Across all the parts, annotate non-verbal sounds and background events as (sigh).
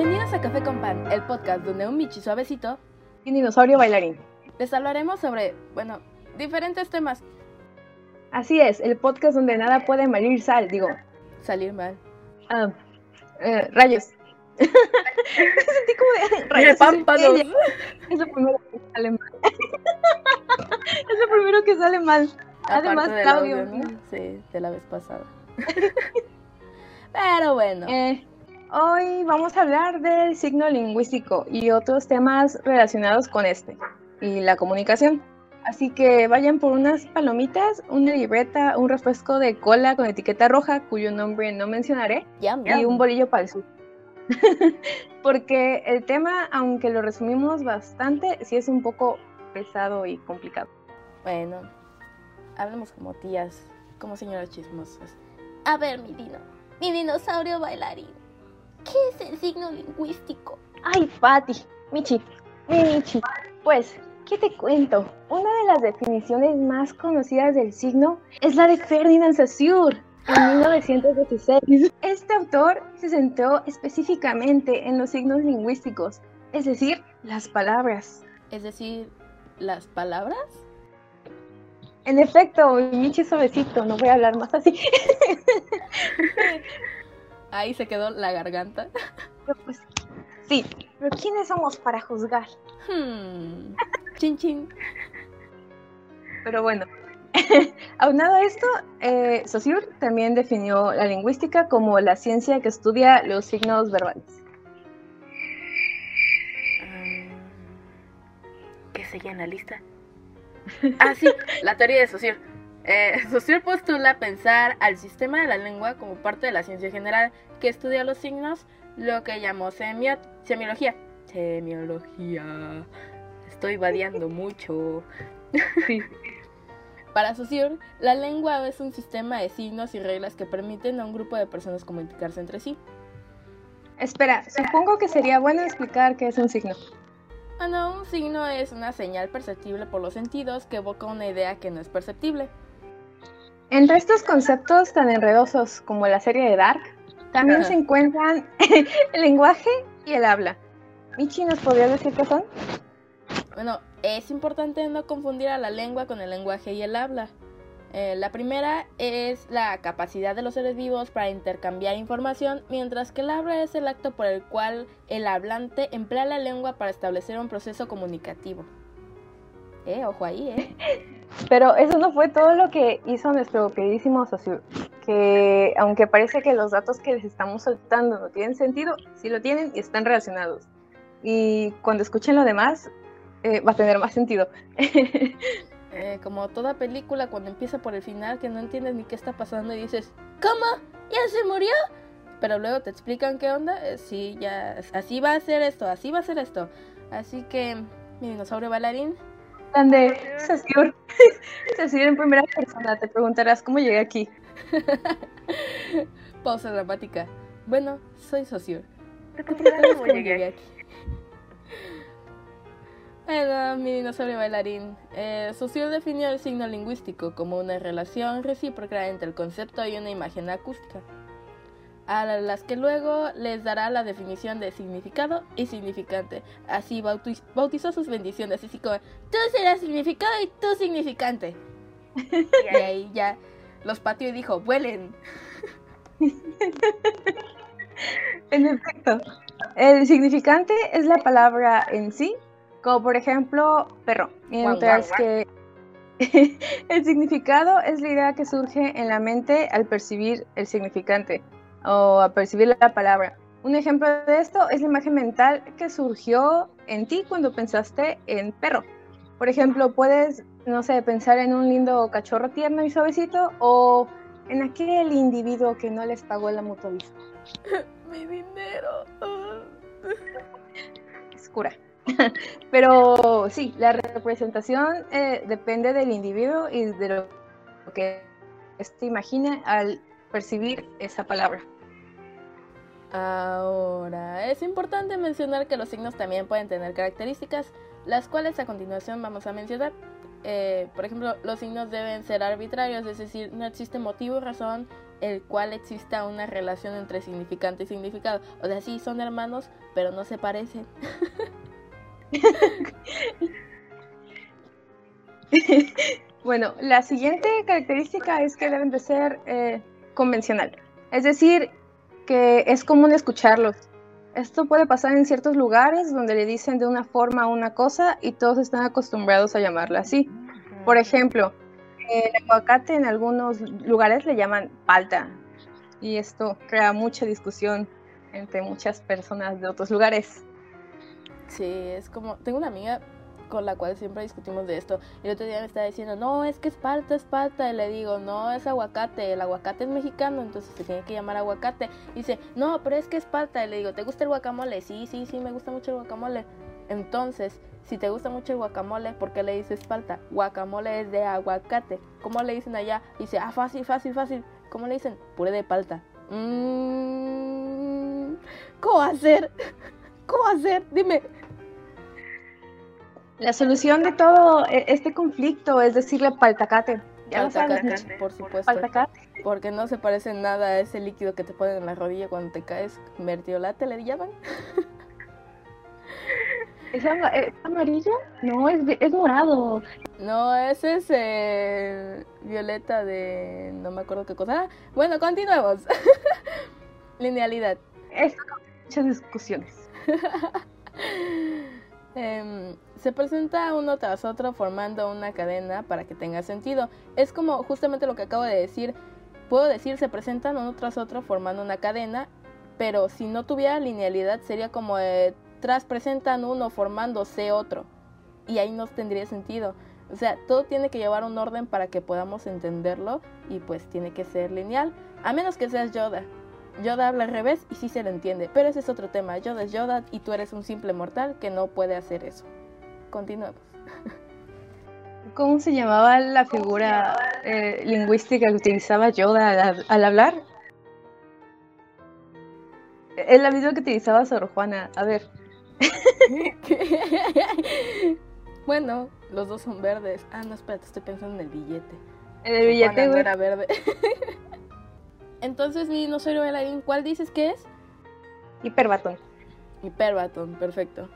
Bienvenidos a Café con Pan, el podcast donde un Michi suavecito y dinosaurio bailarín. Les hablaremos sobre, bueno, diferentes temas. Así es, el podcast donde nada puede malir sal, digo. Salir mal. Ah, eh, rayos. (laughs) Sentí como de rayos. Es lo primero que sale mal. (laughs) es lo primero que sale mal. Además, Claudio. Sí, de la vez pasada. (laughs) Pero bueno. Eh, hoy vamos a hablar del signo lingüístico y otros temas relacionados con este y la comunicación. Así que vayan por unas palomitas, una libreta, un refresco de cola con etiqueta roja, cuyo nombre no mencionaré, y un bolillo para el sur. (laughs) Porque el tema, aunque lo resumimos bastante, sí es un poco pesado y complicado. Bueno, hablemos como tías, como señoras chismosas. A ver, mi dino, mi dinosaurio bailarín. ¿Qué es el signo lingüístico? Ay, Patti, Michi, Michi. Pues, ¿qué te cuento? Una de las definiciones más conocidas del signo es la de Ferdinand Saussure en 1916. Este autor se centró específicamente en los signos lingüísticos, es decir, las palabras. Es decir, las palabras. En efecto, Michi suavecito, no voy a hablar más así. (laughs) Ahí se quedó la garganta. (laughs) Pues, sí, pero ¿quiénes somos para juzgar? Hmm. Chin chin. Pero bueno, (laughs) aunado a esto, eh, Saussure también definió la lingüística como la ciencia que estudia los signos verbales. Ah, ¿Qué seguía en la lista? Ah, sí, la teoría de Saussure. Eh, (laughs) Saussure postula pensar al sistema de la lengua como parte de la ciencia general que estudia los signos, lo que llamó semiología. Semiología. Estoy vadeando (laughs) mucho. (laughs) Para Saussure, la lengua es un sistema de signos y reglas que permiten a un grupo de personas comunicarse entre sí. Espera, supongo que sería bueno explicar qué es un signo. Bueno, un signo es una señal perceptible por los sentidos que evoca una idea que no es perceptible. Entre estos conceptos tan enredosos como la serie de Dark, también se encuentran (laughs) el lenguaje y el habla. Michi, ¿nos podrías decir qué son? Bueno, es importante no confundir a la lengua con el lenguaje y el habla. Eh, la primera es la capacidad de los seres vivos para intercambiar información, mientras que el habla es el acto por el cual el hablante emplea la lengua para establecer un proceso comunicativo. Eh, ojo ahí, eh. (laughs) Pero eso no fue todo lo que hizo nuestro queridísimo socio, que aunque parece que los datos que les estamos soltando no tienen sentido, sí lo tienen y están relacionados. Y cuando escuchen lo demás, eh, va a tener más sentido. (laughs) Eh, como toda película, cuando empieza por el final, que no entiendes ni qué está pasando y dices, ¿cómo? ¿Ya se murió? Pero luego te explican qué onda. Eh, sí, ya, así va a ser esto, así va a ser esto. Así que, mi dinosaurio bailarín. Grande, Sasur. Sasur en primera persona, te preguntarás cómo llegué aquí. (laughs) Pausa dramática. Bueno, soy Saussure. ¿Cómo llegué aquí? (laughs) Era mi dinosaurio bailarín. Eh, definió el signo lingüístico como una relación recíproca entre el concepto y una imagen acústica, a las que luego les dará la definición de significado y significante. Así bautizó sus bendiciones, así como tú serás significado y tú significante. (laughs) y ahí ya los pateó y dijo, vuelen. (laughs) en efecto, el significante es la palabra en sí como por ejemplo perro, mientras que (laughs) el significado es la idea que surge en la mente al percibir el significante o a percibir la palabra. Un ejemplo de esto es la imagen mental que surgió en ti cuando pensaste en perro. Por ejemplo, puedes, no sé, pensar en un lindo cachorro tierno y suavecito o en aquel individuo que no les pagó la mutualista. (laughs) Mi dinero. (laughs) Es cura. (laughs) Pero sí, la representación eh, depende del individuo y de lo que éste imagine al percibir esa palabra. Ahora, es importante mencionar que los signos también pueden tener características, las cuales a continuación vamos a mencionar. eh, por ejemplo, los signos deben ser arbitrarios, es decir, no existe motivo o razón el cual exista una relación entre significante y significado. O sea, sí, son hermanos, pero no se parecen. (laughs) bueno, la siguiente característica es que deben de ser eh, convencional. Es decir, que es común escucharlos. Esto puede pasar en ciertos lugares donde le dicen de una forma una cosa y todos están acostumbrados a llamarla así. Por ejemplo, el aguacate en algunos lugares le llaman palta y esto crea mucha discusión entre muchas personas de otros lugares. Sí, es como, tengo una amiga con la cual siempre discutimos de esto. Y el otro día me estaba diciendo, no, es que es palta, es palta. Y le digo, no, es aguacate. El aguacate es mexicano, entonces se tiene que llamar aguacate. Y dice, no, pero es que es palta. Y le digo, ¿te gusta el guacamole? Sí, sí, sí, me gusta mucho el guacamole. Entonces, si te gusta mucho el guacamole, ¿por qué le dices palta? Guacamole es de aguacate. ¿Cómo le dicen allá? dice, ah, fácil, fácil, fácil. ¿Cómo le dicen? Puré de palta. Mm, ¿Cómo hacer? (laughs) ¿Cómo hacer? Dime. La solución de todo e, este conflicto es decirle paltacate. Ya paltacate, por supuesto. Paltacate. Porque no se parece nada a ese líquido que te ponen en la rodilla cuando te caes. Mertiolate le llaman. (laughs) ¿Es, amarilla? No, es, es morado. No, ese es eh, violeta de... no me acuerdo qué cosa. bueno, continuemos. (laughs) Linealidad. Es muchas discusiones. (laughs) Em, se presenta uno tras otro formando una cadena para que tenga sentido. Es como justamente lo que acabo de decir. Puedo decir se presentan uno tras otro formando una cadena, pero si no tuviera linealidad sería como eh, tras presentan uno formándose otro. Y ahí no tendría sentido. O sea, todo tiene que llevar un orden para que podamos entenderlo y pues tiene que ser lineal. A menos que seas Yoda. Yoda habla al revés y sí se le entiende. Pero ese es otro tema. Yoda es Yoda y tú eres un simple mortal que no puede hacer eso. Continuemos. (laughs) ¿Cómo se llamaba la figura eh, lingüística que utilizaba Yoda al hablar? Es la misma que utilizaba Sor Juana. A ver, (laughs) bueno, los dos son verdes. Ah, no, espérate, estoy pensando en el billete. En el billete, güey. era verde. (laughs) Entonces, mi dinosaurio bailarín, ¿cuál dices que es? Hiperbatón. Hiperbatón, perfecto.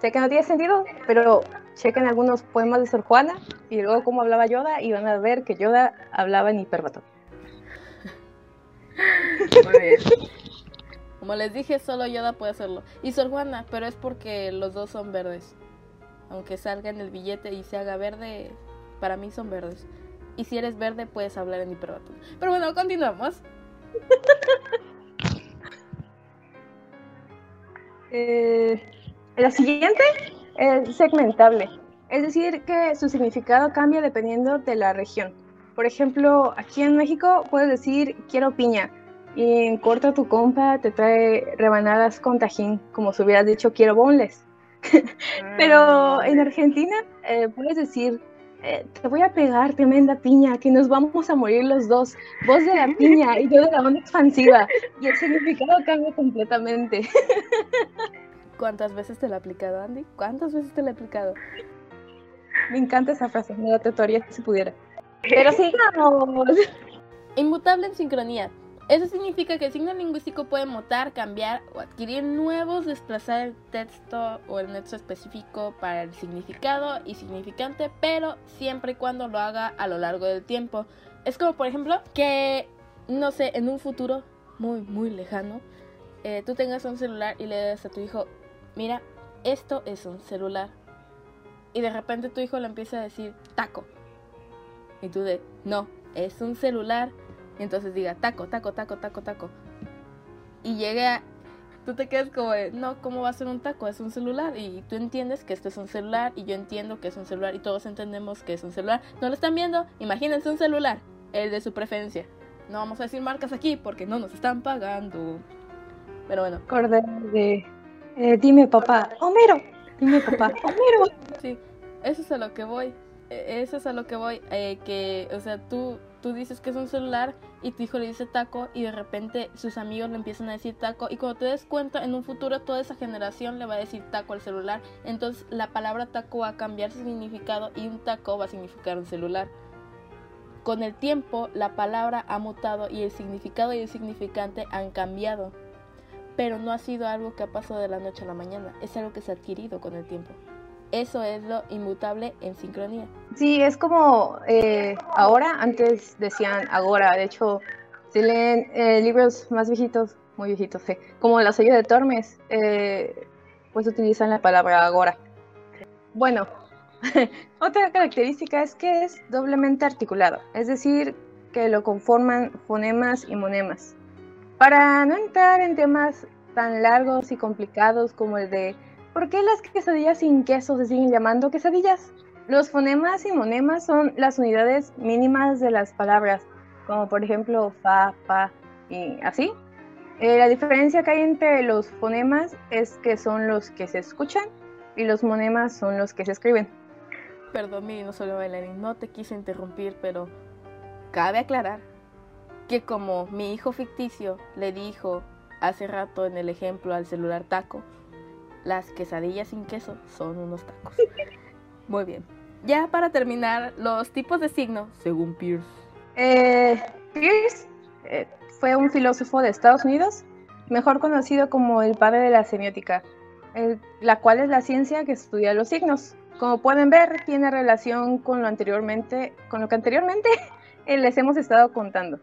Sé que no tiene sentido, pero chequen algunos poemas de Sor Juana y luego cómo hablaba Yoda y van a ver que Yoda hablaba en hiperbatón. Muy bien. Como les dije, solo Yoda puede hacerlo. Y Sor Juana, pero es porque los dos son verdes. Aunque salga en el billete y se haga verde, para mí son verdes. Y si eres verde, puedes hablar en hiperbatón. Pero bueno, continuamos. Eh, la siguiente es segmentable. Es decir, que su significado cambia dependiendo de la región. Por ejemplo, aquí en México puedes decir quiero piña, y en corto tu compa te trae rebanadas con tajín, como si hubieras dicho quiero bonles. (laughs) Pero ah, en Argentina eh, puedes decir, eh, te voy a pegar tremenda piña, que nos vamos a morir los dos. Vos de la (laughs) piña y yo de la onda expansiva. Y el significado cambia completamente. (laughs) ¿Cuántas veces te la he aplicado, Andy? ¿Cuántas veces te la he aplicado? Me encanta esa frase, me la tatuaría si pudiera. Pero sigamos. Inmutable en sincronía. Eso significa que el signo lingüístico puede mutar, cambiar o adquirir nuevos, desplazar el texto o el nexo específico para el significado y significante, pero siempre y cuando lo haga a lo largo del tiempo. Es como, por ejemplo, que, no sé, en un futuro muy, muy lejano, eh, tú tengas un celular y le das a tu hijo, mira, esto es un celular. Y de repente tu hijo le empieza a decir, taco. Y tú de, no, es un celular. Y entonces diga taco, taco, taco, taco, taco. Y llegue a... Tú te quedas como de, no, ¿cómo va a ser un taco? Es un celular. Y tú entiendes que esto es un celular y yo entiendo que es un celular y todos entendemos que es un celular. ¿No lo están viendo? Imagínense un celular, el de su preferencia. No vamos a decir marcas aquí porque no nos están pagando. Pero bueno. Acordé de... Eh, dime papá, Homero. Dime papá, (laughs) Homero. Sí, eso es a lo que voy. E, eso es a lo que voy. Eh, que, o sea, tú tú dices que es un celular y tu hijo le dice taco y de repente sus amigos le empiezan a decir taco y cuando te des cuenta en un futuro toda esa generación le va a decir taco al celular, entonces la palabra taco va a cambiar su significado y un taco va a significar un celular. Con el tiempo la palabra ha mutado y el significado y el significante han cambiado, pero no ha sido algo que ha pasado de la noche a la mañana, es algo que se ha adquirido con el tiempo. Eso es lo inmutable en sincronía. Sí, es como eh, ahora, antes decían agora, de hecho, si leen eh, libros más viejitos, muy viejitos, sí, como La sello de Tormes, eh, pues utilizan la palabra agora. Bueno, (laughs) otra característica es que es doblemente articulado, es decir, que lo conforman fonemas y monemas. Para no entrar en temas tan largos y complicados como el de ¿Por qué las quesadillas sin queso se siguen llamando quesadillas? Los fonemas y monemas son las unidades mínimas de las palabras, como por ejemplo fa, pa y así. Eh, la diferencia que hay entre los fonemas es que son los que se escuchan y los monemas son los que se escriben. Perdón, mi no solo bailarín, no te quise interrumpir, pero cabe aclarar que como mi hijo ficticio le dijo hace rato en el ejemplo al celular taco, las quesadillas sin queso son unos tacos. (laughs) Muy bien. Ya para terminar, los tipos de signo, según Pierce. Eh, Pierce eh, fue un filósofo de Estados Unidos, mejor conocido como el padre de la semiótica, la cual es la ciencia que estudia los signos. Como pueden ver, tiene relación con lo anteriormente, con lo que anteriormente (laughs) les hemos estado contando.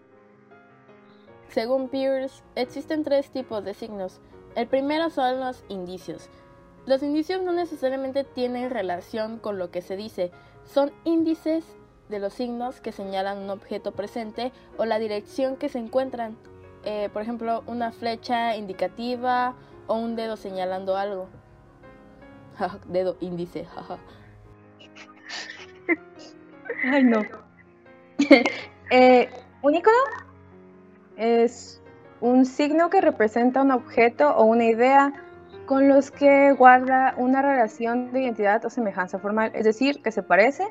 Según Pierce, existen tres tipos de signos, el primero son los indicios. Los indicios no necesariamente tienen relación con lo que se dice, son índices de los signos que señalan un objeto presente o la dirección que se encuentran. Eh, por ejemplo, una flecha indicativa o un dedo señalando algo. (laughs) dedo índice, Ay, no. (laughs) eh, ¿Un icono? Es un signo que representa un objeto o una idea con los que guarda una relación de identidad o semejanza formal, es decir, que se parece.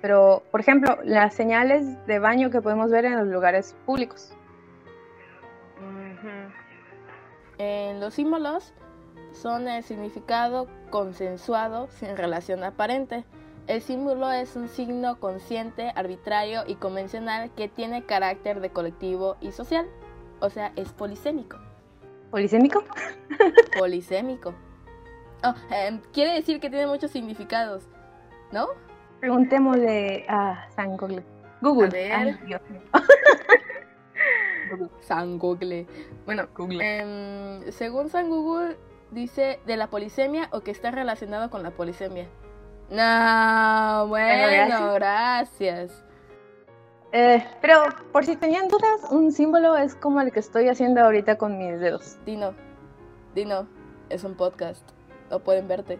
pero, por ejemplo, las señales de baño que podemos ver en los lugares públicos. En los símbolos son el significado consensuado sin relación aparente. El símbolo es un signo consciente, arbitrario y convencional que tiene carácter de colectivo y social, o sea, es polisémico. ¿Polisémico? (laughs) Polisémico. Oh, em, quiere decir que tiene muchos significados, ¿no? Preguntémosle a San Google. Google. A ver. (laughs) San Google. Bueno, Google. Em, según San Google, dice de la polisemia o que está relacionado con la polisemia. No, bueno, gracias. Eh, pero por si tenían dudas, un símbolo es como el que estoy haciendo ahorita con mis dedos. Dino, Dino, es un podcast. No pueden verte.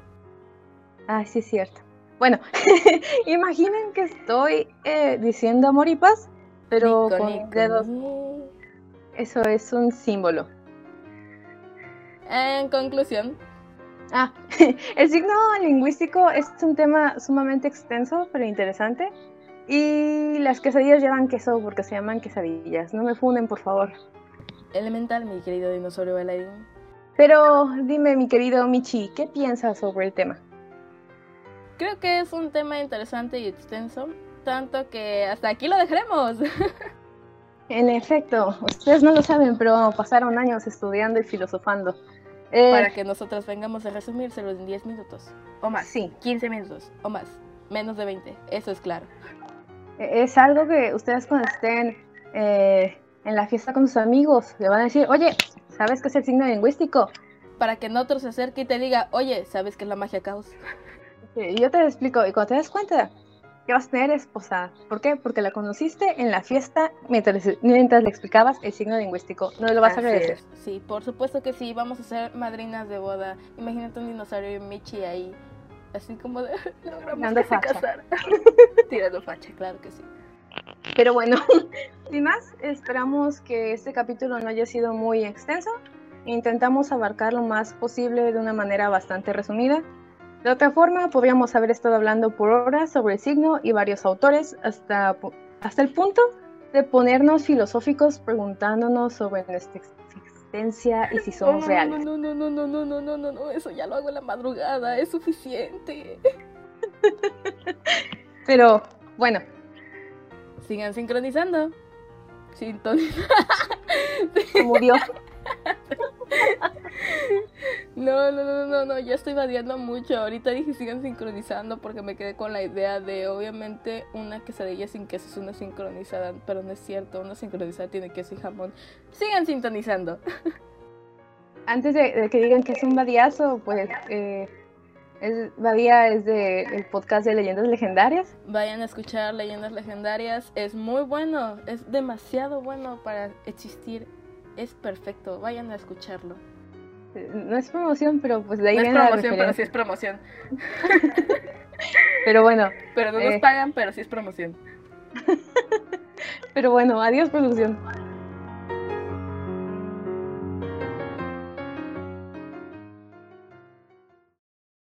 Ah, sí, es cierto. Bueno, (laughs) imaginen que estoy eh, diciendo amor y paz, pero con dedos. Eso es un símbolo. En conclusión, Ah, (laughs) el signo lingüístico es un tema sumamente extenso, pero interesante. Y las quesadillas llevan queso porque se llaman quesadillas. No me funden, por favor. Elemental, mi querido dinosaurio bailarín. Pero dime, mi querido Michi, ¿qué piensas sobre el tema? Creo que es un tema interesante y extenso, tanto que hasta aquí lo dejaremos. (laughs) En efecto, ustedes no lo saben, pero pasaron años estudiando y filosofando. Eh, Para que nosotras vengamos a resumírselo en 10 minutos. O más. Sí. 15 minutos. O más. Menos de 20. Eso es claro. E-, es algo que ustedes cuando estén eh, en la fiesta con sus amigos le van a decir, oye, ¿sabes qué es el signo lingüístico? Para que en otro se acerque y te diga, oye, ¿sabes qué es la magia caos? Y yo te explico, y cuando te das cuenta que vas a tener esposa, ¿por qué? Porque la conociste en la fiesta mientras, mientras le explicabas el signo lingüístico, no lo vas a agradecer. Sí, por supuesto que sí, vamos a ser madrinas de boda. Imagínate un dinosaurio y Michi ahí así como de (laughs) logramos facha. casar. (laughs) Tirando facha, claro que sí. Pero bueno, (laughs) sin más, esperamos que este capítulo no haya sido muy extenso. Intentamos abarcar lo más posible de una manera bastante resumida. De otra forma, podríamos haber estado hablando por horas sobre el signo y varios autores hasta, hasta el punto de ponernos filosóficos preguntándonos sobre nuestra existencia y si somos reales. No, no, no, no, no, no, no, no, no, eso ya lo hago en la madrugada, es suficiente. (laughs) Pero bueno. Sigan sincronizando. Sintonizando. Murió. (laughs) No, no, no, no, no, ya estoy vadeando mucho. Ahorita dije sigan sincronizando porque me quedé con la idea de obviamente una quesadilla sin queso es una sincronizada, pero no es cierto, una sincronizada tiene queso y jamón. Sigan sintonizando. (laughs) Antes de, que digan que es un vadiazo, pues eh, es, Badía es del podcast de Leyendas Legendarias. Vayan a escuchar Leyendas Legendarias, es muy bueno, es demasiado bueno para existir, es perfecto, vayan a escucharlo. No es promoción, pero pues de ahí No es promoción, pero sí es promoción. (laughs) pero bueno. Pero no nos eh, pagan, pero sí es promoción. (laughs) pero bueno, adiós producción.